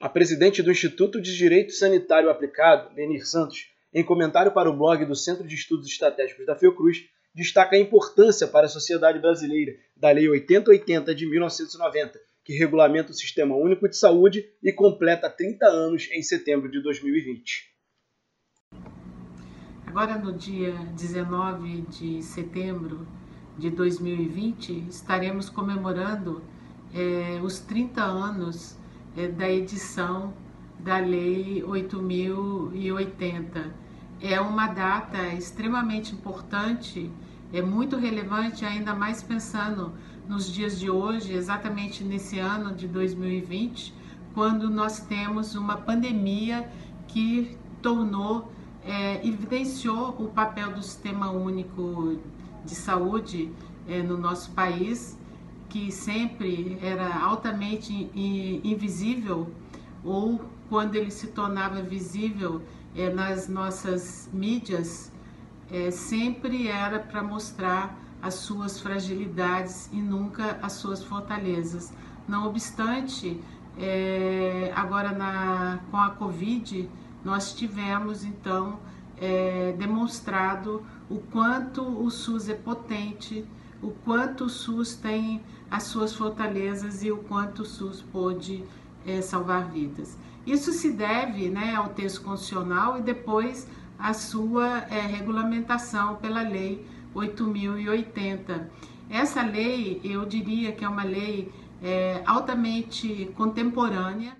A presidente do Instituto de Direito Sanitário Aplicado, Lenir Santos, em comentário para o blog do Centro de Estudos Estratégicos da Fiocruz, destaca a importância para a sociedade brasileira da Lei 8080 de 1990, que regulamenta o Sistema Único de Saúde e completa 30 anos em setembro de 2020. Agora, no dia 19 de setembro de 2020, estaremos comemorando é, os 30 anos é, da edição da Lei 8080. É uma data extremamente importante, é muito relevante, ainda mais pensando nos dias de hoje, exatamente nesse ano de 2020, quando nós temos uma pandemia que tornou, é, evidenciou o papel do Sistema Único de Saúde é, no nosso país que sempre era altamente invisível ou quando ele se tornava visível é, nas nossas mídias, é, sempre era para mostrar as suas fragilidades e nunca as suas fortalezas. Não obstante, é, agora na, com a Covid, nós tivemos então demonstrado o quanto o SUS é potente o quanto o SUS tem as suas fortalezas e o quanto o SUS pode é, salvar vidas. Isso se deve né, ao texto constitucional e depois à sua é, regulamentação pela Lei 8080. Essa lei, eu diria que é uma lei é, altamente contemporânea.